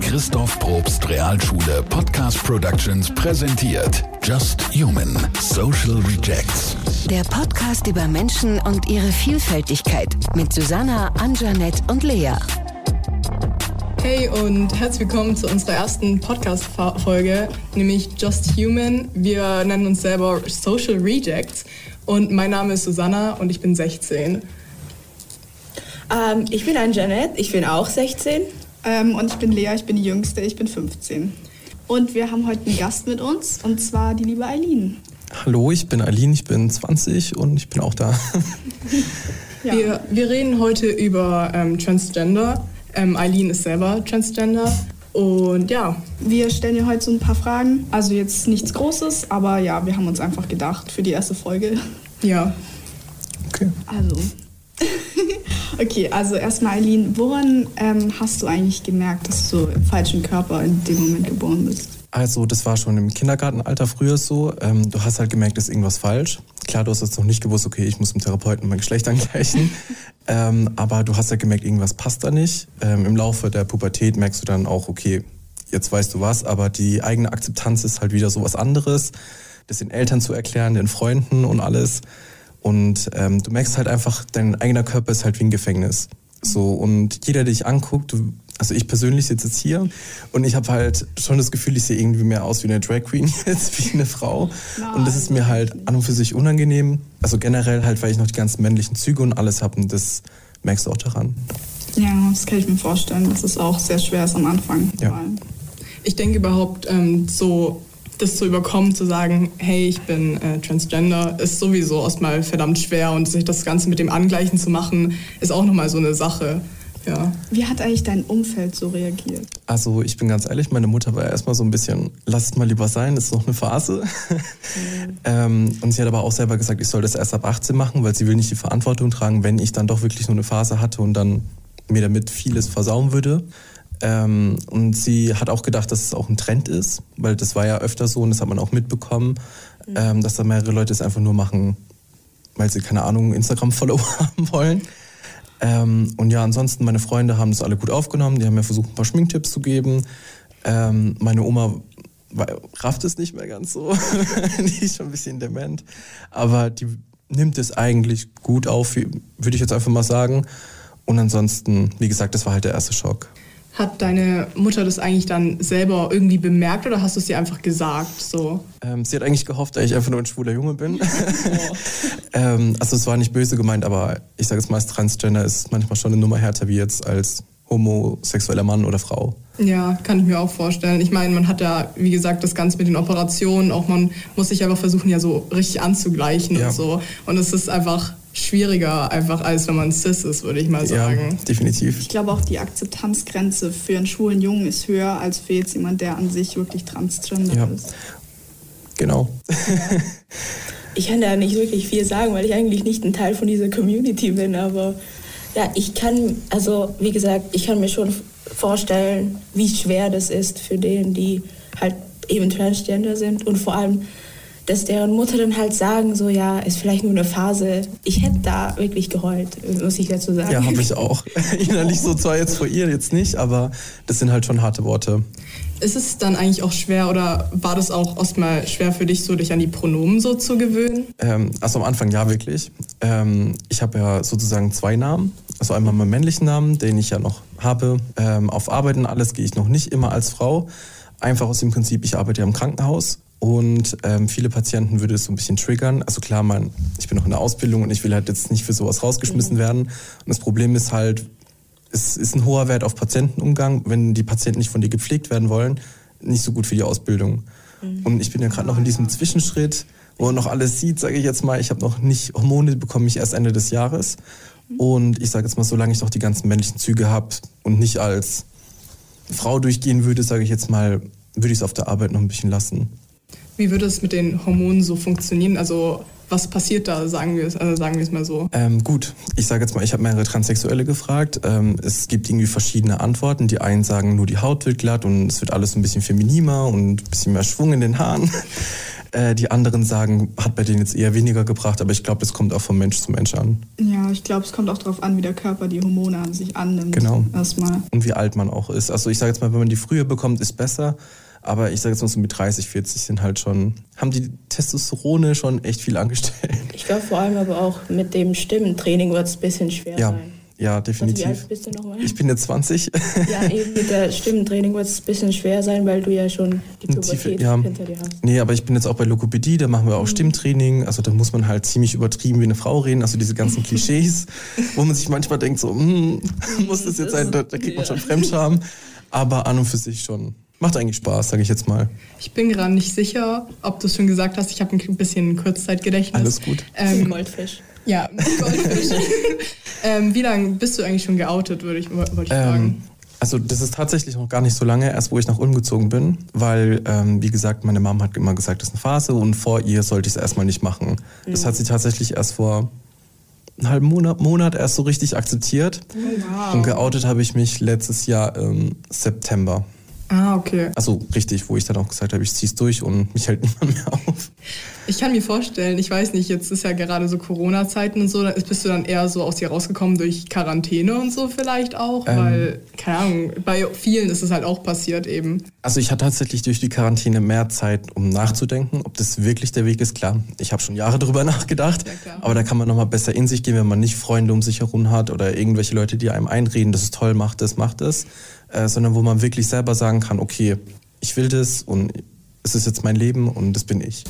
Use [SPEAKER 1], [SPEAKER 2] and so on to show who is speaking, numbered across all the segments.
[SPEAKER 1] Christoph Probst Realschule Podcast Productions präsentiert Just Human Social Rejects.
[SPEAKER 2] Der Podcast über Menschen und ihre Vielfältigkeit mit Susanna, Anjanette und Lea.
[SPEAKER 3] Hey und herzlich willkommen zu unserer ersten Podcast-Folge, nämlich Just Human. Wir nennen uns selber Social Rejects und mein Name ist Susanna und ich bin 16.
[SPEAKER 4] Ähm, ich bin Anjanette, ich bin auch 16.
[SPEAKER 5] Ähm, und ich bin Lea, ich bin die Jüngste, ich bin 15. Und wir haben heute einen Gast mit uns, und zwar die liebe Eileen.
[SPEAKER 6] Hallo, ich bin Eileen, ich bin 20 und ich bin auch da.
[SPEAKER 3] ja. wir, wir reden heute über ähm, Transgender. Ähm, Eileen ist selber Transgender. Und ja.
[SPEAKER 5] Wir stellen dir heute so ein paar Fragen. Also jetzt nichts Großes, aber ja, wir haben uns einfach gedacht für die erste Folge.
[SPEAKER 3] Ja.
[SPEAKER 6] Okay.
[SPEAKER 5] Also. okay, also erstmal Eileen, woran ähm, hast du eigentlich gemerkt, dass du im falschen Körper in dem Moment geboren bist?
[SPEAKER 6] Also das war schon im Kindergartenalter früher so. Ähm, du hast halt gemerkt, ist irgendwas falsch. Klar, du hast jetzt noch nicht gewusst, okay, ich muss dem Therapeuten mein Geschlecht angleichen. ähm, aber du hast halt gemerkt, irgendwas passt da nicht. Ähm, Im Laufe der Pubertät merkst du dann auch, okay, jetzt weißt du was, aber die eigene Akzeptanz ist halt wieder so was anderes. Das den Eltern zu erklären, den Freunden und alles. Und ähm, du merkst halt einfach, dein eigener Körper ist halt wie ein Gefängnis. So, und jeder, der dich anguckt, du also ich persönlich sitze jetzt hier und ich habe halt schon das Gefühl, ich sehe irgendwie mehr aus wie eine Drag Queen jetzt, wie eine Frau. Nein, und das ist mir halt an und für sich unangenehm. Also generell halt, weil ich noch die ganzen männlichen Züge und alles habe und das merkst du auch daran.
[SPEAKER 5] Ja, das kann ich mir vorstellen, dass es auch sehr schwer ist am Anfang.
[SPEAKER 6] Ja.
[SPEAKER 3] Ich denke überhaupt ähm, so das zu überkommen, zu sagen, hey, ich bin äh, Transgender, ist sowieso erstmal verdammt schwer und sich das Ganze mit dem Angleichen zu machen, ist auch nochmal so eine Sache. Ja.
[SPEAKER 5] Wie hat eigentlich dein Umfeld so reagiert?
[SPEAKER 6] Also ich bin ganz ehrlich, meine Mutter war erstmal so ein bisschen, lass es mal lieber sein, das ist noch eine Phase. Mhm. ähm, und sie hat aber auch selber gesagt, ich soll das erst ab 18 machen, weil sie will nicht die Verantwortung tragen, wenn ich dann doch wirklich nur eine Phase hatte und dann mir damit vieles versauen würde. Ähm, und sie hat auch gedacht, dass es auch ein Trend ist, weil das war ja öfter so und das hat man auch mitbekommen, mhm. ähm, dass da mehrere Leute es einfach nur machen, weil sie keine Ahnung Instagram-Follower haben wollen. Ähm, und ja, ansonsten, meine Freunde haben es alle gut aufgenommen. Die haben mir versucht, ein paar Schminktipps zu geben. Ähm, meine Oma rafft es nicht mehr ganz so. die ist schon ein bisschen dement. Aber die nimmt es eigentlich gut auf, würde ich jetzt einfach mal sagen. Und ansonsten, wie gesagt, das war halt der erste Schock.
[SPEAKER 3] Hat deine Mutter das eigentlich dann selber irgendwie bemerkt oder hast du es ihr einfach gesagt? So?
[SPEAKER 6] Ähm, sie hat eigentlich gehofft, dass ich einfach nur ein schwuler Junge bin. Oh. ähm, also es war nicht böse gemeint, aber ich sage jetzt mal, als Transgender ist manchmal schon eine Nummer härter wie jetzt als homosexueller Mann oder Frau.
[SPEAKER 3] Ja, kann ich mir auch vorstellen. Ich meine, man hat ja, wie gesagt, das Ganze mit den Operationen, auch man muss sich einfach versuchen, ja so richtig anzugleichen ja. und so. Und es ist einfach schwieriger, einfach als wenn man cis ist, würde ich mal sagen.
[SPEAKER 6] Ja, definitiv.
[SPEAKER 5] Ich glaube auch, die Akzeptanzgrenze für einen schwulen Jungen ist höher als für jetzt jemand, der an sich wirklich transgender ja. ist.
[SPEAKER 6] Genau.
[SPEAKER 4] ich kann da nicht wirklich viel sagen, weil ich eigentlich nicht ein Teil von dieser Community bin, aber ja, ich kann, also wie gesagt, ich kann mir schon vorstellen, wie schwer das ist für denen, die halt eben transgender sind und vor allem dass deren Mutter dann halt sagen, so ja, ist vielleicht nur eine Phase. Ich hätte da wirklich geheult, muss ich dazu sagen.
[SPEAKER 6] Ja, habe ich auch. Innerlich so zwar jetzt vor ihr jetzt nicht, aber das sind halt schon harte Worte.
[SPEAKER 3] Ist es dann eigentlich auch schwer oder war das auch erstmal schwer für dich, so dich an die Pronomen so zu gewöhnen?
[SPEAKER 6] Ähm, also am Anfang ja, wirklich. Ähm, ich habe ja sozusagen zwei Namen. Also einmal meinen männlichen Namen, den ich ja noch habe. Ähm, auf Arbeiten alles gehe ich noch nicht immer als Frau. Einfach aus dem Prinzip, ich arbeite ja im Krankenhaus und ähm, viele Patienten würde es so ein bisschen triggern. Also klar, man, ich bin noch in der Ausbildung und ich will halt jetzt nicht für sowas rausgeschmissen mhm. werden. Und das Problem ist halt, es ist ein hoher Wert auf Patientenumgang, wenn die Patienten nicht von dir gepflegt werden wollen, nicht so gut für die Ausbildung. Mhm. Und ich bin ja gerade noch in diesem Zwischenschritt, wo man noch alles sieht, sage ich jetzt mal. Ich habe noch nicht Hormone, bekomme ich erst Ende des Jahres. Mhm. Und ich sage jetzt mal, solange ich noch die ganzen männlichen Züge habe und nicht als Frau durchgehen würde, sage ich jetzt mal, würde ich es auf der Arbeit noch ein bisschen lassen.
[SPEAKER 3] Wie würde es mit den Hormonen so funktionieren? Also was passiert da, sagen wir es, also sagen wir es mal so?
[SPEAKER 6] Ähm, gut, ich sage jetzt mal, ich habe mehrere Transsexuelle gefragt. Ähm, es gibt irgendwie verschiedene Antworten. Die einen sagen, nur die Haut wird glatt und es wird alles ein bisschen femininer und ein bisschen mehr Schwung in den Haaren. Äh, die anderen sagen, hat bei denen jetzt eher weniger gebracht, aber ich glaube, das kommt auch von Mensch zu Mensch an.
[SPEAKER 5] Ja, ich glaube, es kommt auch darauf an, wie der Körper die Hormone an sich annimmt.
[SPEAKER 6] Genau.
[SPEAKER 5] Erstmal.
[SPEAKER 6] Und wie alt man auch ist. Also ich sage jetzt mal, wenn man die früher bekommt, ist besser. Aber ich sage jetzt mal so mit 30, 40 sind halt schon, haben die Testosterone schon echt viel angestellt.
[SPEAKER 4] Ich glaube vor allem aber auch mit dem Stimmentraining wird es ein bisschen schwer
[SPEAKER 6] Ja,
[SPEAKER 4] sein.
[SPEAKER 6] ja,
[SPEAKER 4] Also, wie
[SPEAKER 6] definitiv.
[SPEAKER 4] alt bist du nochmal?
[SPEAKER 6] Ich bin jetzt 20.
[SPEAKER 4] Ja, eben mit der Stimmentraining wird es ein bisschen schwer sein, weil du ja schon die Pubertät
[SPEAKER 6] ja.
[SPEAKER 4] hinter dir hast.
[SPEAKER 6] Nee, aber ich bin jetzt auch bei Lokopädie, da machen wir
[SPEAKER 4] Mhm.
[SPEAKER 6] auch Stimmtraining. Also da muss man halt ziemlich übertrieben wie eine Frau reden. Also diese ganzen Klischees, wo man sich manchmal denkt, so, hm, muss das jetzt sein, da, da kriegt man schon Fremdscham. Aber an und für sich schon. Macht eigentlich Spaß, sage ich jetzt mal.
[SPEAKER 3] Ich bin gerade nicht sicher, ob du es schon gesagt hast. Ich habe ein bisschen Kurzzeitgedächtnis.
[SPEAKER 6] Alles gut.
[SPEAKER 3] Ähm,
[SPEAKER 4] Goldfisch.
[SPEAKER 3] ja, Goldfisch. ähm, wie lange bist du eigentlich schon geoutet, würde ich, wollte ich fragen.
[SPEAKER 6] Ähm, also das ist tatsächlich noch gar nicht so lange, erst wo ich nach Ulm gezogen bin, weil, ähm, wie gesagt, meine Mom hat immer gesagt, das ist eine Phase und vor ihr sollte ich es erstmal nicht machen. Das hat sie tatsächlich erst vor einem halben Monat, Monat erst so richtig akzeptiert. Und geoutet habe ich mich letztes Jahr im September.
[SPEAKER 3] Ah, okay.
[SPEAKER 6] Also richtig, wo ich dann auch gesagt habe, ich zieh's durch und mich hält niemand mehr auf.
[SPEAKER 3] Ich kann mir vorstellen, ich weiß nicht, jetzt ist ja gerade so Corona-Zeiten und so, bist du dann eher so aus dir rausgekommen durch Quarantäne und so vielleicht auch,
[SPEAKER 6] Ähm.
[SPEAKER 3] weil, keine Ahnung, bei vielen ist es halt auch passiert eben.
[SPEAKER 6] Also ich hatte tatsächlich durch die Quarantäne mehr Zeit, um nachzudenken, ob das wirklich der Weg ist. Klar, ich habe schon Jahre drüber nachgedacht,
[SPEAKER 3] Ja,
[SPEAKER 6] aber da kann man nochmal besser in sich gehen, wenn man nicht Freunde um sich herum hat oder irgendwelche Leute, die einem einreden, das ist toll, macht das, macht das, äh, sondern wo man wirklich selber sagen kann, okay, ich will das und es ist jetzt mein Leben und das bin ich.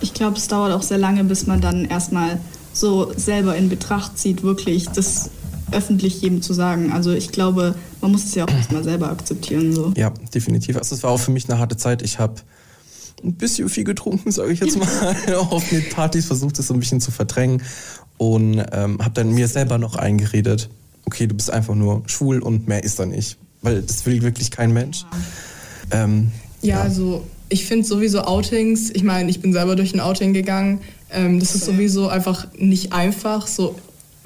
[SPEAKER 5] Ich glaube, es dauert auch sehr lange, bis man dann erstmal so selber in Betracht zieht, wirklich das öffentlich jedem zu sagen. Also ich glaube, man muss es ja auch erstmal selber akzeptieren. So.
[SPEAKER 6] Ja, definitiv. Also es war auch für mich eine harte Zeit. Ich habe ein bisschen viel getrunken, sage ich jetzt mal. auf den Partys versucht es so ein bisschen zu verdrängen und ähm, habe dann mir selber noch eingeredet, okay, du bist einfach nur schwul und mehr ist da nicht. Weil das will wirklich kein Mensch. Ähm,
[SPEAKER 3] Ja, also ich finde sowieso Outings, ich meine, ich bin selber durch ein Outing gegangen, ähm, das ist sowieso einfach nicht einfach, so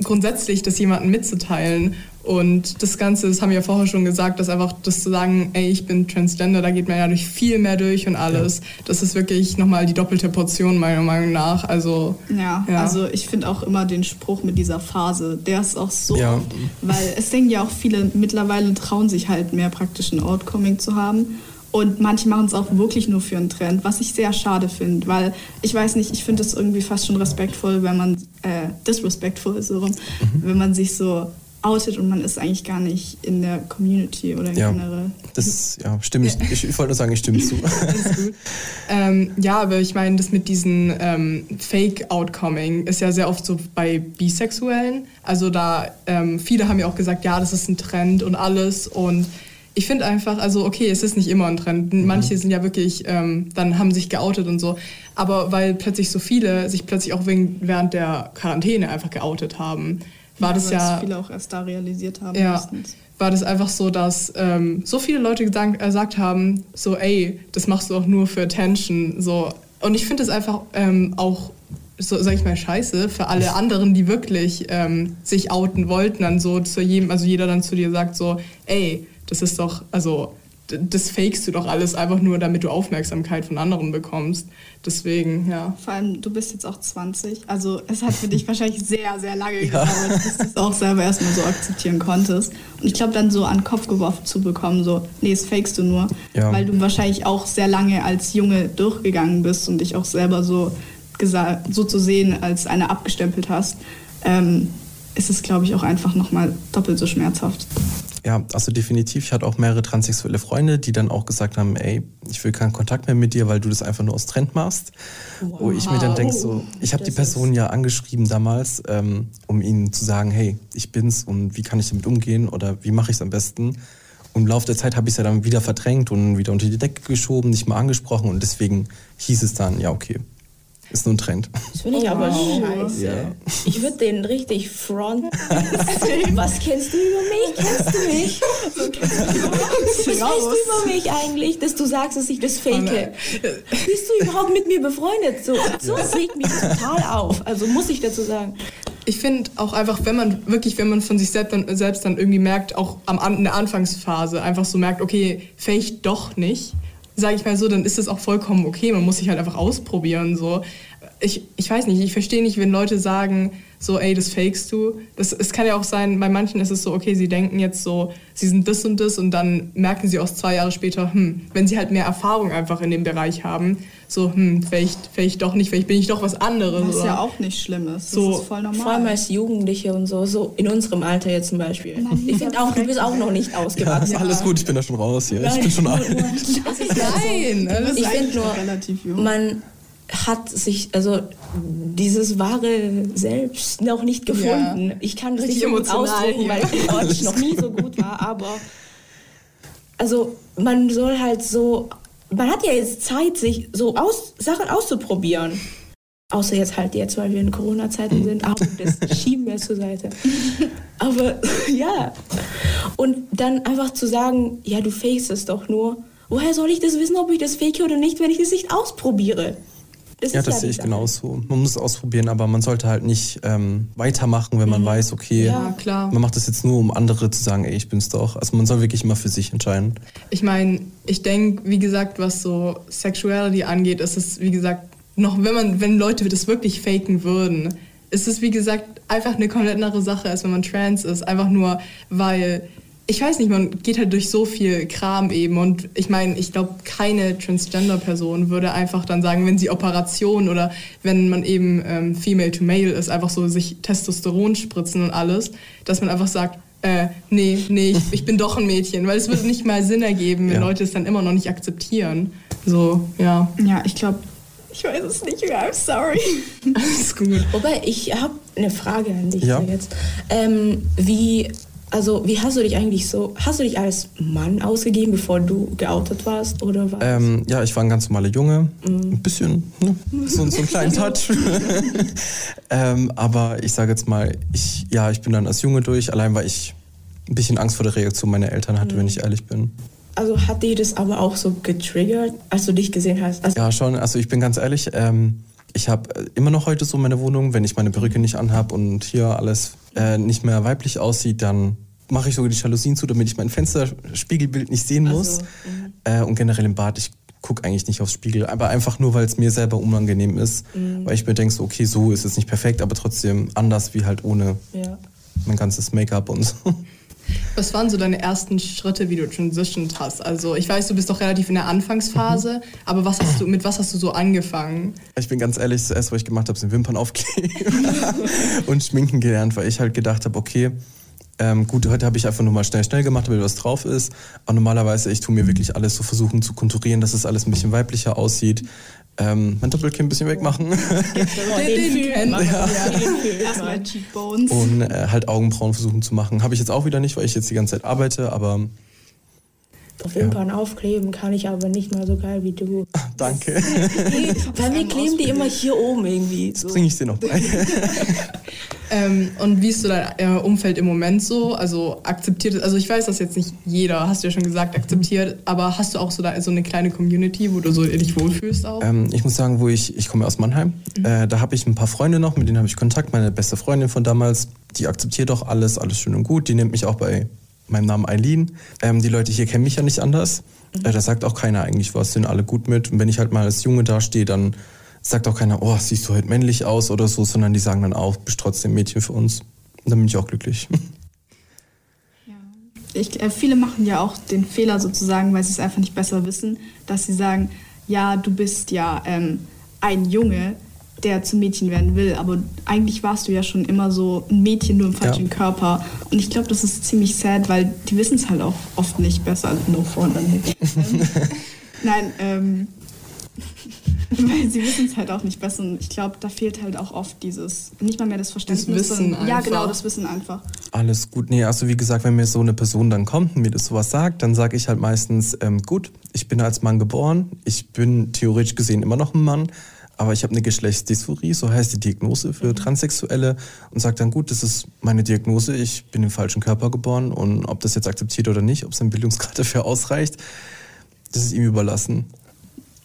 [SPEAKER 3] grundsätzlich das jemandem mitzuteilen. Und das Ganze, das haben wir ja vorher schon gesagt, dass einfach das zu sagen, ey, ich bin Transgender, da geht man ja durch viel mehr durch und alles. Das ist wirklich nochmal die doppelte Portion meiner Meinung nach. Also
[SPEAKER 5] Ja,
[SPEAKER 3] Ja.
[SPEAKER 5] also ich finde auch immer den Spruch mit dieser Phase, der ist auch so,
[SPEAKER 6] Ja.
[SPEAKER 5] weil es denken ja auch viele mittlerweile trauen sich halt mehr praktisch ein Outcoming zu haben. Und manche machen es auch wirklich nur für einen Trend, was ich sehr schade finde, weil ich weiß nicht, ich finde es irgendwie fast schon respektvoll, wenn man, äh, disrespectful so rum, wenn man sich so outet und man ist eigentlich gar nicht in der Community oder
[SPEAKER 6] ja,
[SPEAKER 5] generell.
[SPEAKER 6] das ja, stimme ich, ich, ich wollte nur sagen, ich stimme zu.
[SPEAKER 3] Ähm, ja, aber ich meine, das mit diesen ähm, Fake-Outcoming ist ja sehr oft so bei Bisexuellen. Also da, ähm, viele haben ja auch gesagt, ja, das ist ein Trend und alles. Und ich finde einfach, also okay, es ist nicht immer ein Trend. Manche sind ja wirklich, ähm, dann haben sich geoutet und so. Aber weil plötzlich so viele sich plötzlich auch wegen, während der Quarantäne einfach geoutet haben, war das
[SPEAKER 5] weil es
[SPEAKER 3] ja
[SPEAKER 5] viele auch erst da realisiert haben
[SPEAKER 3] ja,
[SPEAKER 5] meistens.
[SPEAKER 3] war das einfach so, dass ähm, so viele Leute gesagt, äh, gesagt haben, so, ey, das machst du auch nur für Attention. So. Und ich finde es einfach ähm, auch, so sag ich mal, scheiße für alle anderen, die wirklich ähm, sich outen wollten, dann so zu jedem, also jeder dann zu dir sagt so, ey, das ist doch, also das fakest du doch alles einfach nur, damit du Aufmerksamkeit von anderen bekommst. Deswegen, ja.
[SPEAKER 5] Vor allem, du bist jetzt auch 20. Also es hat für dich wahrscheinlich sehr, sehr lange gedauert, bis du es auch selber erstmal so akzeptieren konntest. Und ich glaube, dann so an den Kopf geworfen zu bekommen, so, nee, das fakest du nur.
[SPEAKER 6] Ja.
[SPEAKER 5] Weil du wahrscheinlich auch sehr lange als Junge durchgegangen bist und dich auch selber so, so zu sehen, als eine abgestempelt hast, ähm, ist es, glaube ich, auch einfach nochmal doppelt so schmerzhaft.
[SPEAKER 6] Ja, also definitiv. Ich hatte auch mehrere transsexuelle Freunde, die dann auch gesagt haben, ey, ich will keinen Kontakt mehr mit dir, weil du das einfach nur aus Trend machst. Wo ich mir dann denke, so, ich habe die Person ja angeschrieben damals, ähm, um ihnen zu sagen, hey, ich bin's und wie kann ich damit umgehen oder wie mache ich es am besten. Und im Laufe der Zeit habe ich es ja dann wieder verdrängt und wieder unter die Decke geschoben, nicht mal angesprochen und deswegen hieß es dann, ja, okay, ist nur ein Trend.
[SPEAKER 4] Das finde ich aber scheiße.
[SPEAKER 6] Ja.
[SPEAKER 4] Ich würde den richtig fronten. Was kennst du über mich? Kennst du mich? Was weißt du über mich eigentlich, dass du sagst, dass ich das fake? Bist du überhaupt mit mir befreundet? So, so das regt mich total auf. Also muss ich dazu sagen.
[SPEAKER 3] Ich finde auch einfach, wenn man wirklich, wenn man von sich selbst dann, selbst dann irgendwie merkt, auch am, in der Anfangsphase einfach so merkt, okay, vielleicht doch nicht, sage ich mal so, dann ist das auch vollkommen okay. Man muss sich halt einfach ausprobieren so. Ich, ich weiß nicht, ich verstehe nicht, wenn Leute sagen, so, ey, das fakest du. Das, es kann ja auch sein, bei manchen ist es so, okay, sie denken jetzt so, sie sind das und das und dann merken sie auch zwei Jahre später, hm, wenn sie halt mehr Erfahrung einfach in dem Bereich haben, so, hm, vielleicht, vielleicht doch nicht, vielleicht bin ich doch was anderes.
[SPEAKER 5] Was oder? ja auch nicht schlimm ist.
[SPEAKER 4] So, das ist voll normal. Vor allem als Jugendliche und so, so in unserem Alter jetzt zum Beispiel. Nein, ich finde auch, du bist auch noch nicht ausgewachsen.
[SPEAKER 6] Ja, alles gut, ich bin da schon raus hier. Nein, ich bin schon alt.
[SPEAKER 4] Nein, also, ich finde nur, relativ jung. man hat sich, also dieses wahre Selbst noch nicht gefunden. Ja. Ich kann das nicht so gut ausdrücken, weil ich noch nie so gut war, aber also man soll halt so, man hat ja jetzt Zeit, sich so aus, Sachen auszuprobieren. Außer jetzt halt jetzt, weil wir in Corona-Zeiten sind, aber das schieben wir zur Seite. Aber ja. Und dann einfach zu sagen, ja, du fakest es doch nur. Woher soll ich das wissen, ob ich das fake oder nicht, wenn ich das nicht ausprobiere?
[SPEAKER 6] Das ja, das ja sehe ich genauso. Man muss es ausprobieren, aber man sollte halt nicht ähm, weitermachen, wenn man mhm. weiß, okay, ja, man macht das jetzt nur, um andere zu sagen, ey, ich bin's doch. Also man soll wirklich immer für sich entscheiden.
[SPEAKER 3] Ich meine, ich denke, wie gesagt, was so Sexuality angeht, ist es, wie gesagt, noch, wenn man, wenn Leute das wirklich faken würden, ist es, wie gesagt, einfach eine komplett andere Sache, als wenn man trans ist. Einfach nur, weil ich weiß nicht, man geht halt durch so viel Kram eben und ich meine, ich glaube, keine Transgender-Person würde einfach dann sagen, wenn sie Operation oder wenn man eben ähm, Female to Male ist, einfach so sich Testosteron spritzen und alles, dass man einfach sagt, äh, nee, nee, ich, ich bin doch ein Mädchen, weil es würde nicht mal Sinn ergeben, wenn ja. Leute es dann immer noch nicht akzeptieren. So, ja.
[SPEAKER 5] Ja, ich glaube, ich weiß es nicht mehr, I'm sorry.
[SPEAKER 3] Alles gut.
[SPEAKER 4] Wobei, ich habe eine Frage an dich ja. jetzt. Ähm, wie also, wie hast du dich eigentlich so, hast du dich als Mann ausgegeben, bevor du geoutet warst, oder was?
[SPEAKER 6] Ähm, ja, ich war ein ganz normaler Junge, mm. ein bisschen, ne? so, so einen kleinen Touch. ähm, aber ich sage jetzt mal, ich, ja, ich bin dann als Junge durch, allein weil ich ein bisschen Angst vor der Reaktion meiner Eltern hatte, mm. wenn ich ehrlich bin.
[SPEAKER 4] Also hat dich das aber auch so getriggert, als du dich gesehen hast? Also
[SPEAKER 6] ja, schon. Also ich bin ganz ehrlich, ähm, ich habe immer noch heute so meine Wohnung, wenn ich meine Perücke nicht anhab und hier alles äh, nicht mehr weiblich aussieht, dann mache ich sogar die Jalousien zu, damit ich mein Fensterspiegelbild nicht sehen muss. Also, äh, und generell im Bad, ich gucke eigentlich nicht aufs Spiegel, aber einfach nur, weil es mir selber unangenehm ist. Mhm. Weil ich mir denke, so, okay, so ist es nicht perfekt, aber trotzdem anders wie halt ohne ja. mein ganzes Make-up und so.
[SPEAKER 3] Was waren so deine ersten Schritte, wie du transitioned hast? Also ich weiß, du bist doch relativ in der Anfangsphase, mhm. aber was hast du, mit was hast du so angefangen?
[SPEAKER 6] Ich bin ganz ehrlich, das erste, was ich gemacht habe, sind Wimpern aufkleben und schminken gelernt, weil ich halt gedacht habe, okay, ähm, gut, heute habe ich einfach nur mal schnell, schnell gemacht, damit was drauf ist. Aber normalerweise, ich tue mir wirklich alles so versuchen zu konturieren, dass es alles ein bisschen weiblicher aussieht. Ähm, mein Doppelkinn ein bisschen wegmachen.
[SPEAKER 5] Erstmal Cheekbones.
[SPEAKER 6] Und äh, halt Augenbrauen versuchen zu machen. Habe ich jetzt auch wieder nicht, weil ich jetzt die ganze Zeit arbeite, aber
[SPEAKER 4] Wimpern ja. aufkleben kann ich aber nicht mal so geil wie du.
[SPEAKER 6] Danke.
[SPEAKER 4] Bei mir kleben die immer hier oben irgendwie.
[SPEAKER 6] So. Das bringe ich dir noch bei.
[SPEAKER 3] ähm, und wie ist so dein äh, Umfeld im Moment so? Also akzeptiert, also ich weiß, dass jetzt nicht jeder, hast du ja schon gesagt, akzeptiert, aber hast du auch so, da, so eine kleine Community, wo du so dich wohlfühlst auch?
[SPEAKER 6] Ähm, ich muss sagen, wo ich, ich komme aus Mannheim, mhm. äh, da habe ich ein paar Freunde noch, mit denen habe ich Kontakt, meine beste Freundin von damals, die akzeptiert auch alles, alles schön und gut, die nimmt mich auch bei meinem Namen Eileen. Ähm, die Leute hier kennen mich ja nicht anders. Mhm. Äh, da sagt auch keiner eigentlich was, sind alle gut mit. Und wenn ich halt mal als Junge dastehe, dann sagt auch keiner, oh, siehst du heute männlich aus oder so, sondern die sagen dann auch, bist trotzdem Mädchen für uns. Und dann bin ich auch glücklich.
[SPEAKER 5] Ja. Ich, äh, viele machen ja auch den Fehler sozusagen, weil sie es einfach nicht besser wissen, dass sie sagen, ja, du bist ja ähm, ein Junge, der zum Mädchen werden will. Aber eigentlich warst du ja schon immer so ein Mädchen, nur im falschen ja. Körper. Und ich glaube, das ist ziemlich sad, weil die wissen es halt auch oft nicht besser. No front an Nein, ähm, weil sie wissen es halt auch nicht besser. Und ich glaube, da fehlt halt auch oft dieses, nicht mal mehr das Verständnis.
[SPEAKER 3] Das Wissen
[SPEAKER 5] sondern, Ja, genau, das Wissen einfach.
[SPEAKER 6] Alles gut. Nee, also wie gesagt, wenn mir so eine Person dann kommt und mir das sowas sagt, dann sage ich halt meistens, ähm, gut, ich bin als Mann geboren, ich bin theoretisch gesehen immer noch ein Mann, aber ich habe eine Geschlechtsdysphorie, so heißt die Diagnose für mhm. Transsexuelle und sagt dann, gut, das ist meine Diagnose, ich bin im falschen Körper geboren und ob das jetzt akzeptiert oder nicht, ob sein Bildungsgrad dafür ausreicht, das ist ihm überlassen.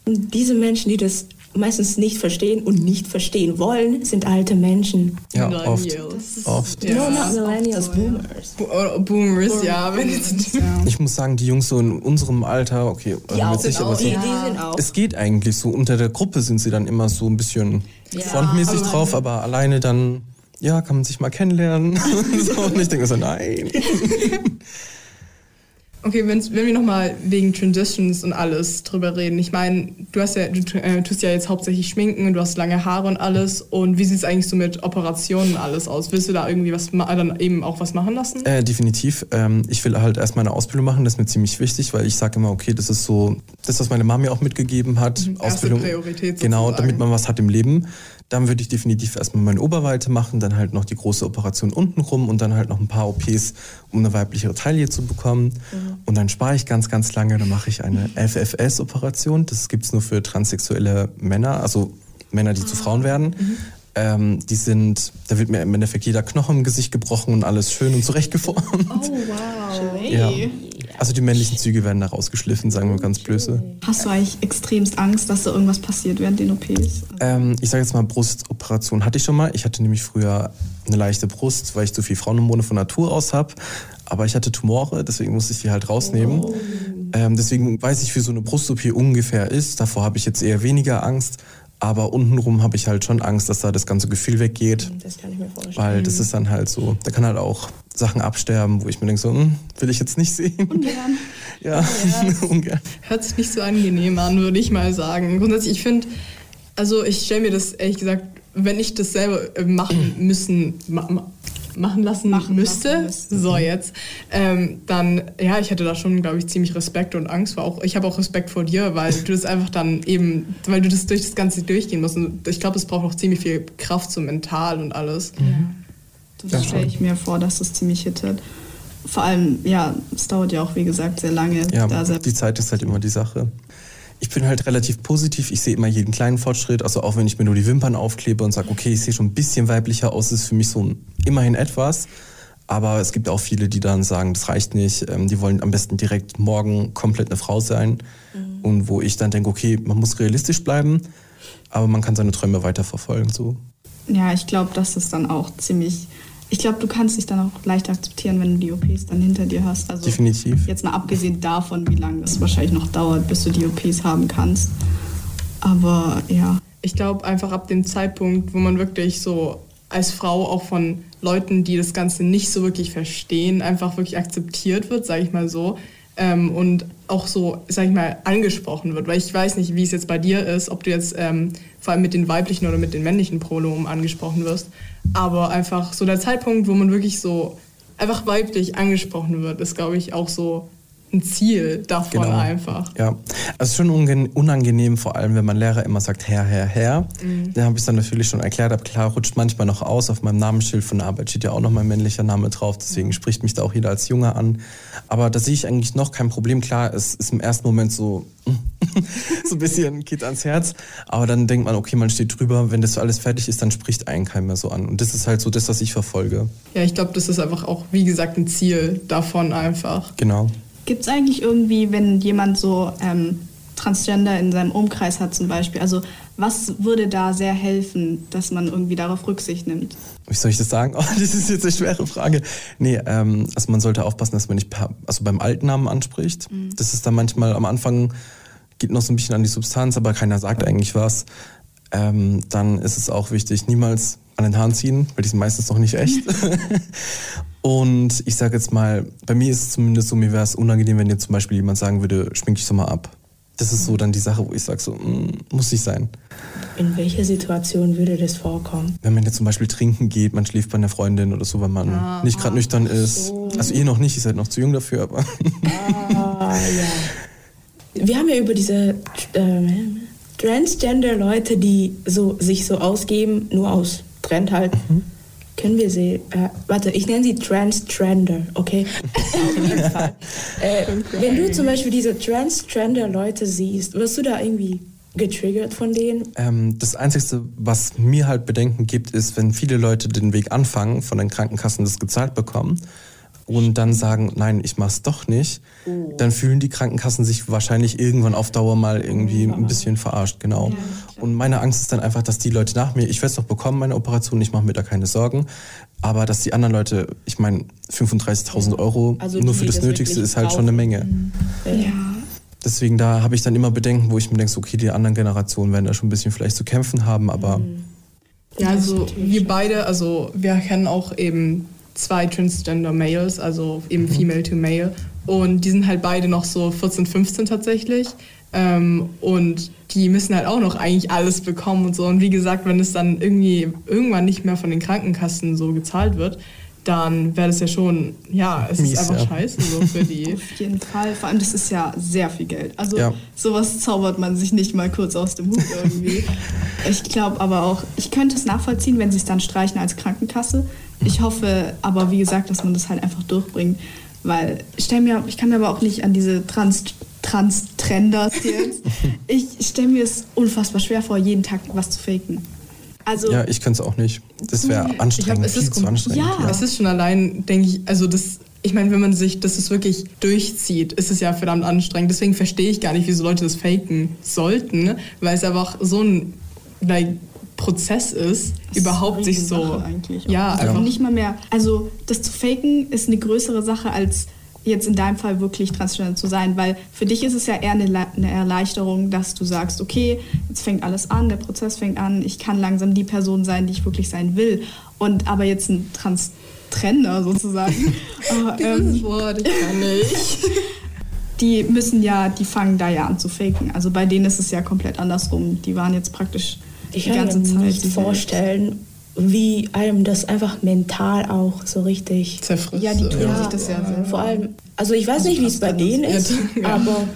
[SPEAKER 4] Und diese Menschen, die das meistens nicht verstehen und nicht verstehen wollen, sind alte Menschen.
[SPEAKER 6] Ja, oft.
[SPEAKER 3] Millennials.
[SPEAKER 6] Oft.
[SPEAKER 3] Ja.
[SPEAKER 4] No, not Millennials,
[SPEAKER 3] ja.
[SPEAKER 4] Boomers.
[SPEAKER 3] Bo- oder Boomers, ja, wenn jetzt.
[SPEAKER 6] Ich muss sagen, die Jungs so in unserem Alter, okay,
[SPEAKER 4] Die auch,
[SPEAKER 6] jetzt nicht, aber so,
[SPEAKER 4] die, die sind auch.
[SPEAKER 6] es geht eigentlich so. Unter der Gruppe sind sie dann immer so ein bisschen frontmäßig
[SPEAKER 3] aber-
[SPEAKER 6] drauf, aber alleine dann, ja, kann man sich mal kennenlernen. so, und ich denke so, nein.
[SPEAKER 3] Okay, wenn, wenn wir nochmal wegen Transitions und alles drüber reden. Ich meine, du hast ja, du äh, tust ja jetzt hauptsächlich schminken und du hast lange Haare und alles. Und wie sieht es eigentlich so mit Operationen und alles aus? Willst du da irgendwie was dann eben auch was machen lassen?
[SPEAKER 6] Äh, definitiv. Ähm, ich will halt erst meine Ausbildung machen, das ist mir ziemlich wichtig, weil ich sage immer, okay, das ist so, das, was meine Mama mir auch mitgegeben hat.
[SPEAKER 3] Mhm,
[SPEAKER 6] Ausbildung.
[SPEAKER 3] Priorität
[SPEAKER 6] Genau, damit man was hat im Leben. Dann würde ich definitiv erstmal meine Oberweite machen, dann halt noch die große Operation unten rum und dann halt noch ein paar OPs, um eine weiblichere Taille zu bekommen.
[SPEAKER 3] Mhm.
[SPEAKER 6] Und dann spare ich ganz, ganz lange, dann mache ich eine FFS-Operation. Das gibt's nur für transsexuelle Männer, also Männer, die zu Frauen werden.
[SPEAKER 3] Mhm.
[SPEAKER 6] Ähm, die sind, da wird mir im Endeffekt jeder Knochen im Gesicht gebrochen und alles schön und zurechtgeformt.
[SPEAKER 5] Oh, wow.
[SPEAKER 6] Ja. Also die männlichen Züge werden da rausgeschliffen, sagen wir ganz blöse.
[SPEAKER 5] Hast du eigentlich extremst Angst, dass da irgendwas passiert während den OPs?
[SPEAKER 6] Ähm, ich sage jetzt mal, Brustoperation hatte ich schon mal. Ich hatte nämlich früher eine leichte Brust, weil ich zu viel Frauenhormone von Natur aus habe. Aber ich hatte Tumore, deswegen musste ich die halt rausnehmen. Ähm, deswegen weiß ich, wie so eine Brust-OP ungefähr ist. Davor habe ich jetzt eher weniger Angst. Aber untenrum habe ich halt schon Angst, dass da das ganze Gefühl weggeht.
[SPEAKER 4] Das kann ich mir vorstellen.
[SPEAKER 6] Weil das ist dann halt so, da kann halt auch Sachen absterben, wo ich mir denke, so, hm, will ich jetzt nicht sehen.
[SPEAKER 5] Ungern.
[SPEAKER 6] Ja, ungern.
[SPEAKER 3] Hört sich nicht so angenehm an, würde ich mal sagen. Grundsätzlich, ich finde, also ich stelle mir das ehrlich gesagt, wenn ich das selber äh, machen müssen, ma, ma, machen lassen
[SPEAKER 5] Machen
[SPEAKER 3] müsste,
[SPEAKER 5] lassen müsste.
[SPEAKER 3] so jetzt, ähm, dann, ja, ich hätte da schon, glaube ich, ziemlich Respekt und Angst vor. Auch, ich habe auch Respekt vor dir, weil du das einfach dann eben, weil du das durch das Ganze durchgehen musst. Und ich glaube, es braucht auch ziemlich viel Kraft, so mental und alles.
[SPEAKER 5] Das stelle ich mir vor, dass das ziemlich hittet. Vor allem, ja, es dauert ja auch, wie gesagt, sehr lange.
[SPEAKER 6] Ja, die Zeit ist halt immer die Sache. Ich bin halt relativ positiv. Ich sehe immer jeden kleinen Fortschritt. Also auch wenn ich mir nur die Wimpern aufklebe und sage, okay, ich sehe schon ein bisschen weiblicher aus, ist für mich so ein, immerhin etwas. Aber es gibt auch viele, die dann sagen, das reicht nicht. Ähm, die wollen am besten direkt morgen komplett eine Frau sein. Und wo ich dann denke, okay, man muss realistisch bleiben, aber man kann seine Träume weiterverfolgen. So.
[SPEAKER 5] Ja, ich glaube, das ist dann auch ziemlich. Ich glaube, du kannst dich dann auch leicht akzeptieren, wenn du die OPs dann hinter dir hast. Also
[SPEAKER 6] Definitiv.
[SPEAKER 5] Jetzt mal abgesehen davon, wie lange das wahrscheinlich noch dauert, bis du die OPs haben kannst. Aber ja.
[SPEAKER 3] Ich glaube einfach ab dem Zeitpunkt, wo man wirklich so als Frau auch von Leuten, die das Ganze nicht so wirklich verstehen, einfach wirklich akzeptiert wird, sage ich mal so. Ähm, und auch so, sag ich mal, angesprochen wird. Weil ich weiß nicht, wie es jetzt bei dir ist, ob du jetzt ähm, vor allem mit den weiblichen oder mit den männlichen Pronomen angesprochen wirst. Aber einfach so der Zeitpunkt, wo man wirklich so einfach weiblich angesprochen wird, ist, glaube ich, auch so ein Ziel davon
[SPEAKER 6] Genau.
[SPEAKER 3] einfach.
[SPEAKER 6] Ja, es ist schon unangenehm, vor allem wenn mein Lehrer immer sagt, Herr, Herr, Herr. Da habe ich es dann natürlich schon erklärt, aber klar, rutscht manchmal noch aus. Auf meinem Namensschild von der Arbeit steht ja auch noch mein männlicher Name drauf, deswegen spricht mich da auch jeder als Junge an. Aber da sehe ich eigentlich noch kein Problem. Klar, es ist im ersten Moment so, so ein bisschen geht ans Herz, aber dann denkt man, okay, man steht drüber, wenn das alles fertig ist, dann spricht einen kein mehr so an. Und das ist halt so das, was ich verfolge.
[SPEAKER 3] Ja, ich glaube, das ist einfach auch, wie gesagt, ein Ziel davon einfach.
[SPEAKER 6] Genau.
[SPEAKER 5] Gibt es eigentlich irgendwie, wenn jemand so ähm, Transgender in seinem Umkreis hat zum Beispiel, also was würde da sehr helfen, dass man irgendwie darauf Rücksicht nimmt?
[SPEAKER 6] Wie soll ich das sagen? Oh, das ist jetzt eine schwere Frage. Nee, ähm, also man sollte aufpassen, dass man nicht also beim alten Namen anspricht. Das ist dann manchmal am Anfang, geht noch so ein bisschen an die Substanz, aber keiner sagt eigentlich was. Ähm, dann ist es auch wichtig, niemals an den Haaren ziehen, weil die sind meistens noch nicht echt. Und ich sage jetzt mal, bei mir ist es zumindest so, mir wäre es unangenehm, wenn jetzt zum Beispiel jemand sagen würde, schmink dich doch mal ab. Das ist so dann die Sache, wo ich sage, so, mm, muss nicht sein.
[SPEAKER 4] In welcher Situation würde das vorkommen?
[SPEAKER 6] Wenn man jetzt zum Beispiel trinken geht, man schläft bei einer Freundin oder so, wenn man nicht gerade nüchtern ist. Also ihr noch nicht, ihr seid noch zu jung dafür, aber
[SPEAKER 4] Ah, ja. Wir haben ja über diese ähm, Transgender-Leute, die so, sich so ausgeben, nur aus Trend halt. Können wir sie, äh, warte, ich nenne sie Transgender, okay? Auf jeden Fall. Äh, wenn du zum Beispiel diese Transgender-Leute siehst, wirst du da irgendwie getriggert von denen?
[SPEAKER 6] ähm, das Einzige, was mir halt Bedenken gibt, ist, wenn viele Leute den Weg anfangen, von den Krankenkassen das gezahlt bekommen, und dann sagen, nein, ich mach's doch nicht, oh. dann fühlen die Krankenkassen sich wahrscheinlich irgendwann auf Dauer mal irgendwie ein bisschen verarscht, genau. und meine Angst ist dann einfach, dass die Leute nach mir, ich werde es doch bekommen, meine Operation, ich mache mir da keine Sorgen, aber dass die anderen Leute, ich meine, 35.000 Euro also nur für das, das Nötigste ist halt brauchen. schon eine Menge. Ja. Deswegen da habe ich dann immer Bedenken, wo ich mir denke, so, okay, die anderen Generationen werden da schon ein bisschen vielleicht zu kämpfen haben, aber...
[SPEAKER 3] Mhm. Ja, also wir beide, also wir kennen auch eben zwei Transgender Males, also eben mhm. Female to Male. Und die sind halt beide noch so 14, 15 tatsächlich. Ähm, und die müssen halt auch noch eigentlich alles bekommen und so. Und wie gesagt, wenn es dann irgendwie irgendwann nicht mehr von den Krankenkassen so gezahlt wird, dann wäre das ja schon, ja, es Mies, ist einfach ja. scheiße so für die.
[SPEAKER 5] Auf jeden Fall. Vor allem, das ist ja sehr viel Geld. Also ja. sowas zaubert man sich nicht mal kurz aus dem Hut irgendwie. ich glaube aber auch, ich könnte es nachvollziehen, wenn sie es dann streichen als Krankenkasse. Ich hoffe aber, wie gesagt, dass man das halt einfach durchbringt. Weil ich, mir, ich kann mir aber auch nicht an diese Trans Trans-Trenders jetzt. ich stelle mir es unfassbar schwer vor, jeden Tag was zu faken.
[SPEAKER 6] Also, ja, ich könnte es auch nicht. Das wäre anstrengend, glaub, viel zu anstrengend.
[SPEAKER 3] Ja. ja, es ist schon allein, denke ich, also das, ich meine, wenn man sich, das ist wirklich durchzieht, ist es ja verdammt anstrengend. Deswegen verstehe ich gar nicht, wieso Leute das faken sollten, weil es einfach so ein like, Prozess ist, das überhaupt ist sich so.
[SPEAKER 5] Ja, also ja. nicht mal mehr. Also das zu faken ist eine größere Sache als jetzt in deinem Fall wirklich transgender zu sein, weil für dich ist es ja eher eine, eine, Erleichterung, dass du sagst, okay, jetzt fängt alles an, der Prozess fängt an, ich kann langsam die Person sein, die ich wirklich sein will. Und aber jetzt ein Transtrender sozusagen. aber, ähm, Wort, ich kann nicht. die müssen ja, die fangen da ja an zu faken. Also bei denen ist es ja komplett andersrum. Die waren jetzt praktisch
[SPEAKER 4] ich kann mir nicht vorstellen, wie einem das einfach mental auch so richtig
[SPEAKER 3] zerfrisst.
[SPEAKER 5] Ja, die tun ja, sich das ja
[SPEAKER 4] sehr. Vor allem, also ich weiß also nicht, wie es bei denen ist, ja. aber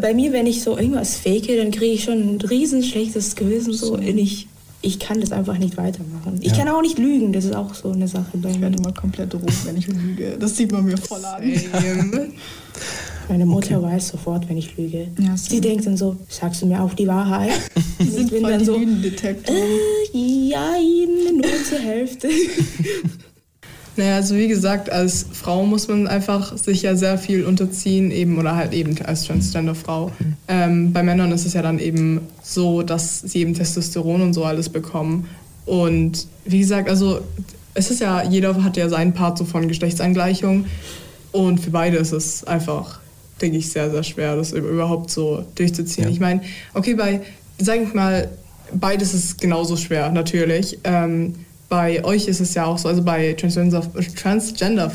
[SPEAKER 4] bei mir, wenn ich so irgendwas fake, dann kriege ich schon ein riesen schlechtes Gewissen so in ich ich kann das einfach nicht weitermachen. Ich ja. kann auch nicht lügen, das ist auch so eine Sache
[SPEAKER 5] bei ich mir. Ich werde immer komplett rot, wenn ich lüge. Das sieht man mir voll an.
[SPEAKER 4] Meine Mutter okay. weiß sofort, wenn ich lüge. Ja, Sie denkt dann so, sagst du mir auch die Wahrheit?
[SPEAKER 5] Die sind bin dann so,
[SPEAKER 4] Lügendetektor. Äh, ja, nur zur Hälfte.
[SPEAKER 3] Naja, also wie gesagt, als Frau muss man einfach sich ja sehr viel unterziehen, eben oder halt eben als Transgender-Frau. Ähm, bei Männern ist es ja dann eben so, dass sie eben Testosteron und so alles bekommen. Und wie gesagt, also es ist ja, jeder hat ja seinen Part so von Geschlechtsangleichung. Und für beide ist es einfach denke ich, sehr, sehr schwer, das überhaupt so durchzuziehen. Ja. Ich meine, okay, bei, sag ich mal, beides ist genauso schwer, natürlich. Ähm, bei euch ist es ja auch so, also bei Transgender-Frauen Transgender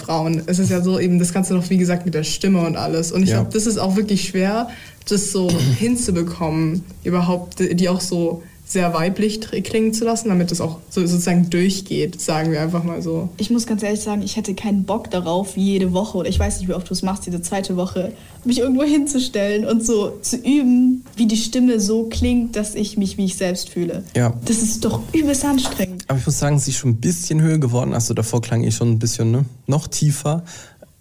[SPEAKER 3] ist es ja so, eben das Ganze noch, wie gesagt, mit der Stimme und alles. Und ich ja. glaube, das ist auch wirklich schwer, das so hinzubekommen, überhaupt, die auch so sehr weiblich klingen zu lassen, damit es auch so sozusagen durchgeht, sagen wir einfach mal so.
[SPEAKER 5] Ich muss ganz ehrlich sagen, ich hätte keinen Bock darauf, jede Woche, oder ich weiß nicht, wie oft du es machst, diese zweite Woche, mich irgendwo hinzustellen und so zu üben, wie die Stimme so klingt, dass ich mich wie ich selbst fühle.
[SPEAKER 6] Ja.
[SPEAKER 5] Das ist doch übelst anstrengend.
[SPEAKER 6] Aber ich muss sagen, sie ist schon ein bisschen höher geworden. Also davor klang ich schon ein bisschen ne? noch tiefer.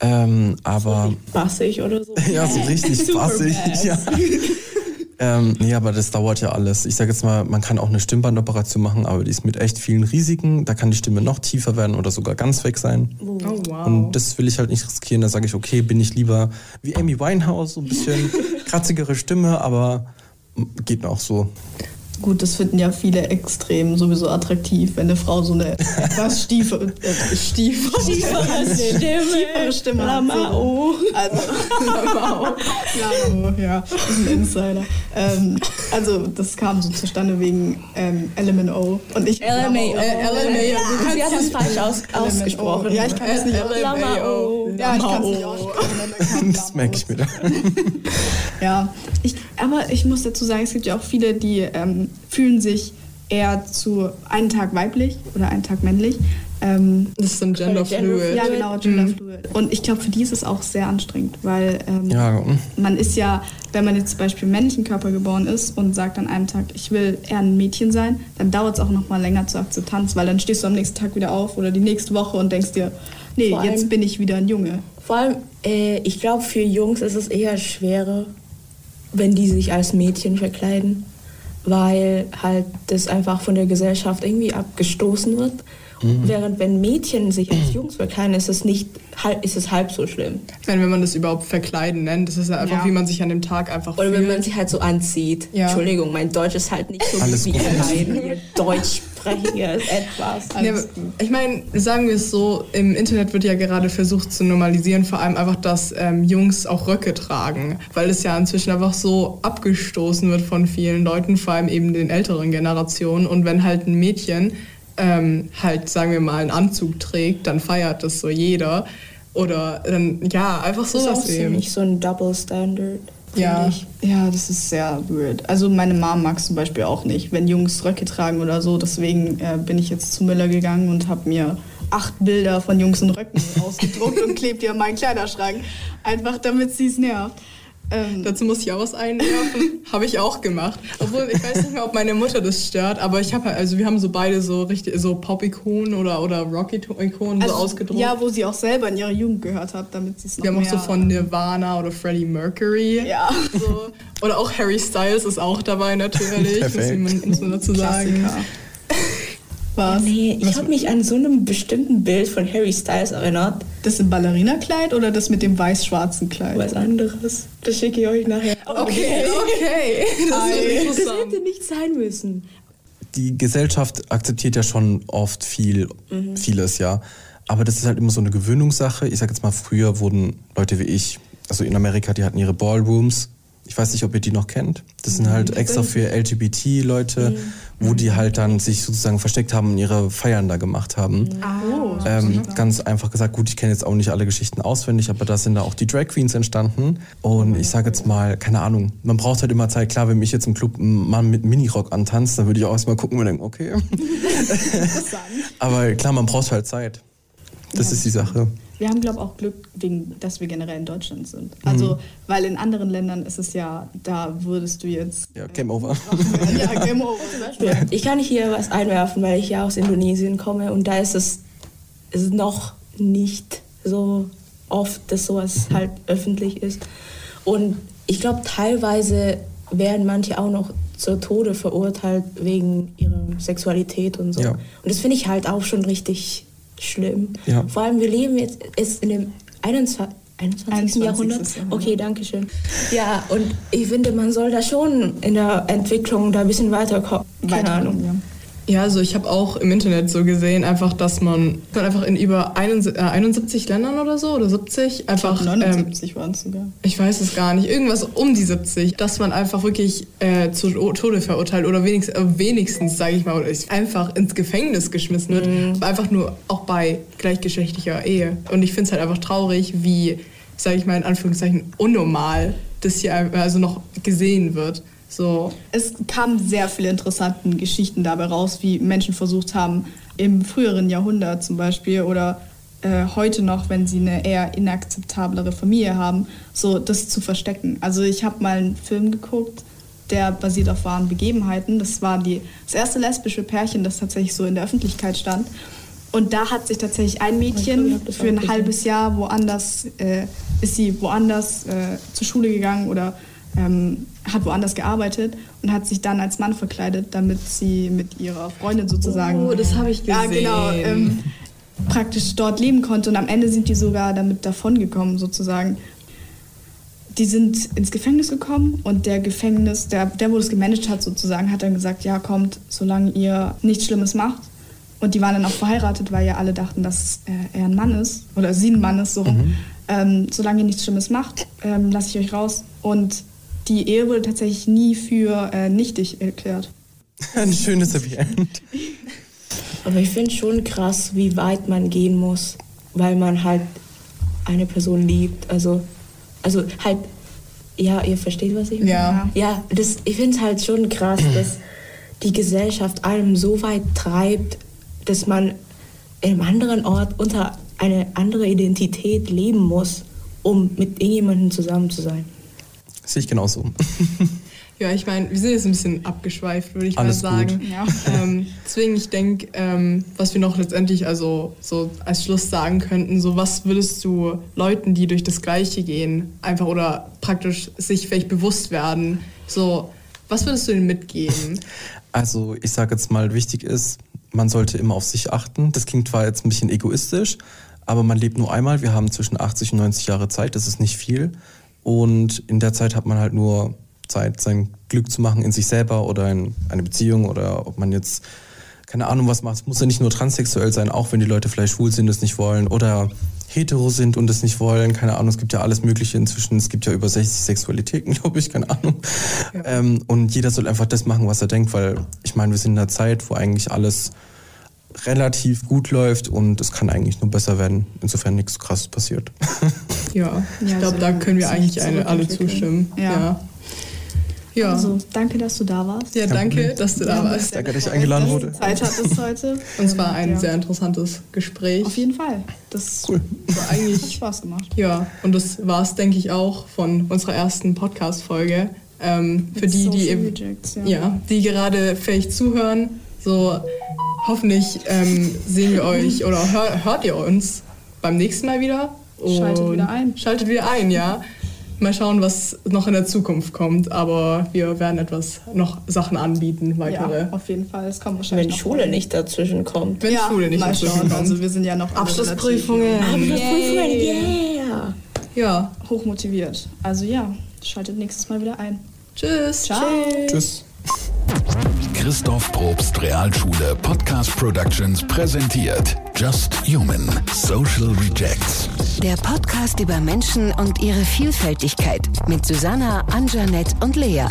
[SPEAKER 6] Ähm, aber. So
[SPEAKER 4] bassig oder so.
[SPEAKER 6] ja, so richtig bassig. Ja. Ähm, nee, aber das dauert ja alles. Ich sage jetzt mal, man kann auch eine Stimmbandoperation machen, aber die ist mit echt vielen Risiken. Da kann die Stimme noch tiefer werden oder sogar ganz weg sein.
[SPEAKER 3] Oh, wow.
[SPEAKER 6] Und das will ich halt nicht riskieren. Da sage ich, okay, bin ich lieber wie Amy Winehouse, so ein bisschen kratzigere Stimme, aber geht mir auch so.
[SPEAKER 5] Gut, das finden ja viele extrem sowieso attraktiv, wenn eine Frau so eine etwas stiefe, äh, stiefere,
[SPEAKER 4] stiefere Stimme, stiefere
[SPEAKER 5] Stimme Lamao. Also, Lamao. Lamao, ja, das ist ein Insider. Ähm, also, das kam so zustande wegen ähm, LMNO.
[SPEAKER 4] Und ich LMAO. Äh, LMAO. Sie hat das falsch aus, ausgesprochen.
[SPEAKER 5] Ja, ich kann es nicht aussprechen. Ja, ich kann es nicht aussprechen.
[SPEAKER 6] Das merke ich mir da.
[SPEAKER 5] Ja, ich, aber ich muss dazu sagen, es gibt ja auch viele, die ähm, fühlen sich eher zu einen Tag weiblich oder einen Tag männlich.
[SPEAKER 3] Ähm, das ist ein Genderfluid.
[SPEAKER 5] Ja, genau, Genderfluid. Mhm. Und ich glaube, für die ist es auch sehr anstrengend, weil ähm, ja. man ist ja, wenn man jetzt zum Beispiel im männlichen Körper geboren ist und sagt an einem Tag, ich will eher ein Mädchen sein, dann dauert es auch noch mal länger zur Akzeptanz, weil dann stehst du am nächsten Tag wieder auf oder die nächste Woche und denkst dir, nee, allem, jetzt bin ich wieder ein Junge.
[SPEAKER 4] Vor allem, äh, ich glaube, für Jungs ist es eher schwerer, wenn die sich als Mädchen verkleiden, weil halt das einfach von der Gesellschaft irgendwie abgestoßen wird. Mhm. Während wenn Mädchen sich als Jungs verkleiden, ist es nicht ist es halb so schlimm.
[SPEAKER 3] Ich meine, wenn man das überhaupt verkleiden nennt, das ist ja einfach, ja. wie man sich an dem Tag einfach
[SPEAKER 4] Oder fühlt. wenn man sich halt so anzieht. Ja. Entschuldigung, mein Deutsch ist halt nicht so
[SPEAKER 6] Alles
[SPEAKER 4] gut wie ein deutschsprachiges
[SPEAKER 3] etwas. Ja, ich meine, sagen wir es so, im Internet wird ja gerade versucht zu normalisieren, vor allem einfach, dass ähm, Jungs auch Röcke tragen, weil es ja inzwischen einfach so abgestoßen wird von vielen Leuten, vor allem eben den älteren Generationen. Und wenn halt ein Mädchen ähm, halt, sagen wir mal, einen Anzug trägt, dann feiert das so jeder. Oder dann, ja, einfach so
[SPEAKER 4] was eben. nicht so ein Double Standard.
[SPEAKER 5] Ja. Ich. ja, das ist sehr weird. Also meine Mom mag es zum Beispiel auch nicht, wenn Jungs Röcke tragen oder so. Deswegen äh, bin ich jetzt zu Müller gegangen und habe mir acht Bilder von Jungs in Röcken ausgedruckt und klebt die an meinen Kleiderschrank. Einfach damit sie es nervt.
[SPEAKER 3] Ähm, Dazu muss ich auch was einwerfen. habe ich auch gemacht. Obwohl, ich weiß nicht mehr, ob meine Mutter das stört, aber ich habe halt, also wir haben so beide so richtig, so Pop-Ikonen oder, oder Rock-Ikonen also, so ausgedruckt.
[SPEAKER 5] Ja, wo sie auch selber in ihrer Jugend gehört hat, damit sie es noch
[SPEAKER 3] Wir haben auch so von Nirvana oder Freddie Mercury.
[SPEAKER 5] Ja.
[SPEAKER 3] So. Oder auch Harry Styles ist auch dabei natürlich,
[SPEAKER 6] Perfekt.
[SPEAKER 3] muss man, muss man dazu sagen. Klassiker.
[SPEAKER 4] Was? Nee, ich habe mich an so einem bestimmten Bild von Harry Styles erinnert.
[SPEAKER 5] Das im Ballerinakleid oder das mit dem weiß-schwarzen Kleid?
[SPEAKER 4] Was anderes. Das schicke ich euch nachher.
[SPEAKER 3] Okay, okay.
[SPEAKER 4] Das, das hätte nicht sein müssen.
[SPEAKER 6] Die Gesellschaft akzeptiert ja schon oft viel, mhm. vieles, ja. Aber das ist halt immer so eine Gewöhnungssache. Ich sage jetzt mal, früher wurden Leute wie ich, also in Amerika, die hatten ihre Ballrooms ich weiß nicht, ob ihr die noch kennt. Das sind halt extra für LGBT-Leute, mhm. wo die halt dann sich sozusagen versteckt haben und ihre Feiern da gemacht haben.
[SPEAKER 5] Oh,
[SPEAKER 6] ähm, ganz einfach gesagt, gut, ich kenne jetzt auch nicht alle Geschichten auswendig, aber da sind da auch die Drag Queens entstanden. Und ich sage jetzt mal, keine Ahnung, man braucht halt immer Zeit. Klar, wenn mich jetzt im Club ein Mann mit Minirock antanzt, dann würde ich auch erstmal gucken und denken, okay. aber klar, man braucht halt Zeit. Das ja, ist die Sache
[SPEAKER 5] wir haben, glaube ich, auch Glück, wegen, dass wir generell in Deutschland sind. Also, mhm. weil in anderen Ländern ist es ja, da würdest du jetzt.
[SPEAKER 6] Ja, Game Over.
[SPEAKER 5] ja, Game Over.
[SPEAKER 4] Ich kann hier was einwerfen, weil ich ja aus Indonesien komme und da ist es ist noch nicht so oft, dass sowas halt öffentlich ist. Und ich glaube, teilweise werden manche auch noch zu Tode verurteilt wegen ihrer Sexualität und so. Ja. Und das finde ich halt auch schon richtig schlimm. Ja. Vor allem, wir leben jetzt ist in dem 21. 21. 21. Jahrhundert. Okay, danke schön. Ja, und ich finde, man soll da schon in der Entwicklung da ein bisschen weiterkommen. Keine Weiter, Ahnung.
[SPEAKER 3] Ja. Also ich habe auch im Internet so gesehen, einfach, dass man einfach in über 71 äh, Ländern oder so oder 70 einfach.
[SPEAKER 5] Ich glaub, 79 ähm, waren es sogar.
[SPEAKER 3] Ich weiß es gar nicht. Irgendwas um die 70, dass man einfach wirklich äh, zu Tode verurteilt oder wenigstens, äh, wenigstens sage ich mal, einfach ins Gefängnis geschmissen wird. Mhm. Einfach nur auch bei gleichgeschlechtlicher Ehe. Und ich finde es halt einfach traurig, wie, sage ich mal in Anführungszeichen, unnormal das hier also noch gesehen wird. So.
[SPEAKER 5] Es kamen sehr viele interessante Geschichten dabei raus, wie Menschen versucht haben, im früheren Jahrhundert zum Beispiel oder äh, heute noch, wenn sie eine eher inakzeptablere Familie haben, so das zu verstecken. Also ich habe mal einen Film geguckt, der basiert auf wahren Begebenheiten. Das war die, das erste lesbische Pärchen, das tatsächlich so in der Öffentlichkeit stand. Und da hat sich tatsächlich ein Mädchen für ein halbes Jahr woanders, äh, ist sie woanders äh, zur Schule gegangen oder ähm, hat woanders gearbeitet und hat sich dann als Mann verkleidet, damit sie mit ihrer Freundin sozusagen.
[SPEAKER 3] Oh, das habe ich gesehen.
[SPEAKER 5] Ja, genau. Ähm, praktisch dort leben konnte und am Ende sind die sogar damit davongekommen sozusagen. Die sind ins Gefängnis gekommen und der Gefängnis, der, der wo das gemanagt hat sozusagen, hat dann gesagt, ja kommt, solange ihr nichts Schlimmes macht. Und die waren dann auch verheiratet, weil ja alle dachten, dass äh, er ein Mann ist oder sie ein Mann ist. So. Mhm. Ähm, solange ihr nichts Schlimmes macht, ähm, lasse ich euch raus. Und die Ehe wurde tatsächlich nie für äh, nichtig erklärt.
[SPEAKER 6] Ein schönes Happy End.
[SPEAKER 4] Aber ich finde schon krass, wie weit man gehen muss, weil man halt eine Person liebt. Also, also halt, ja, ihr versteht, was ich meine?
[SPEAKER 3] Ja.
[SPEAKER 4] Ja, das, ich finde es halt schon krass, dass die Gesellschaft einem so weit treibt, dass man in einem anderen Ort unter eine andere Identität leben muss, um mit irgendjemandem zusammen zu sein.
[SPEAKER 6] Sehe ich genauso.
[SPEAKER 3] Ja, ich meine, wir sind jetzt ein bisschen abgeschweift, würde ich
[SPEAKER 6] Alles
[SPEAKER 3] mal sagen. Ja. Ähm, deswegen, ich denke, ähm, was wir noch letztendlich also so als Schluss sagen könnten, so was würdest du Leuten, die durch das Gleiche gehen, einfach oder praktisch sich vielleicht bewusst werden, so was würdest du ihnen mitgeben?
[SPEAKER 6] Also ich sage jetzt mal, wichtig ist, man sollte immer auf sich achten. Das klingt zwar jetzt ein bisschen egoistisch, aber man lebt nur einmal. Wir haben zwischen 80 und 90 Jahre Zeit, das ist nicht viel. Und in der Zeit hat man halt nur Zeit, sein Glück zu machen in sich selber oder in eine Beziehung oder ob man jetzt keine Ahnung was macht. Es muss ja nicht nur transsexuell sein, auch wenn die Leute vielleicht schwul sind, es nicht wollen oder hetero sind und es nicht wollen. Keine Ahnung, es gibt ja alles Mögliche inzwischen. Es gibt ja über 60 Sexualitäten, glaube ich, keine Ahnung. Ja. Ähm, und jeder soll einfach das machen, was er denkt, weil ich meine, wir sind in einer Zeit, wo eigentlich alles relativ gut läuft und es kann eigentlich nur besser werden, insofern nichts krasses passiert.
[SPEAKER 3] Ja, ich glaube, da können wir eigentlich eine, alle zustimmen.
[SPEAKER 5] ja. ja. Ja. Also, danke, dass du da warst.
[SPEAKER 3] Ja, danke, dass du da warst.
[SPEAKER 6] Danke, dass ich eingeladen wurde.
[SPEAKER 5] Zeit hattest heute.
[SPEAKER 3] Und es war ein ja. sehr interessantes Gespräch.
[SPEAKER 5] Auf jeden Fall. Das
[SPEAKER 6] cool.
[SPEAKER 3] war eigentlich
[SPEAKER 5] Spaß gemacht.
[SPEAKER 3] Ja, und das war es, denke ich, auch von unserer ersten Podcast-Folge. Ähm, für die, die,
[SPEAKER 5] Rejects, ja.
[SPEAKER 3] ja. die gerade vielleicht zuhören, so hoffentlich ähm, sehen wir euch oder hör, hört ihr uns beim nächsten Mal wieder.
[SPEAKER 5] Schaltet wieder ein.
[SPEAKER 3] Schaltet wieder ein, ja. Mal schauen, was noch in der Zukunft kommt. Aber wir werden etwas noch Sachen anbieten, weitere.
[SPEAKER 5] Ja, auf jeden Fall. Es kommt wahrscheinlich.
[SPEAKER 4] Wenn Schule nicht dazwischen kommt.
[SPEAKER 3] Wenn ja, Schule nicht dazwischen kommt.
[SPEAKER 5] Also wir sind ja noch
[SPEAKER 3] Abschlussprüfungen.
[SPEAKER 4] Abschlussprüfungen, yeah.
[SPEAKER 3] Ja.
[SPEAKER 5] Hochmotiviert. Also ja, schaltet nächstes Mal wieder ein.
[SPEAKER 3] Tschüss.
[SPEAKER 5] Ciao.
[SPEAKER 6] Tschüss.
[SPEAKER 1] Christoph Probst Realschule Podcast Productions präsentiert Just Human Social Rejects.
[SPEAKER 2] Der Podcast über Menschen und ihre Vielfältigkeit mit Susanna, Anjanette und Lea.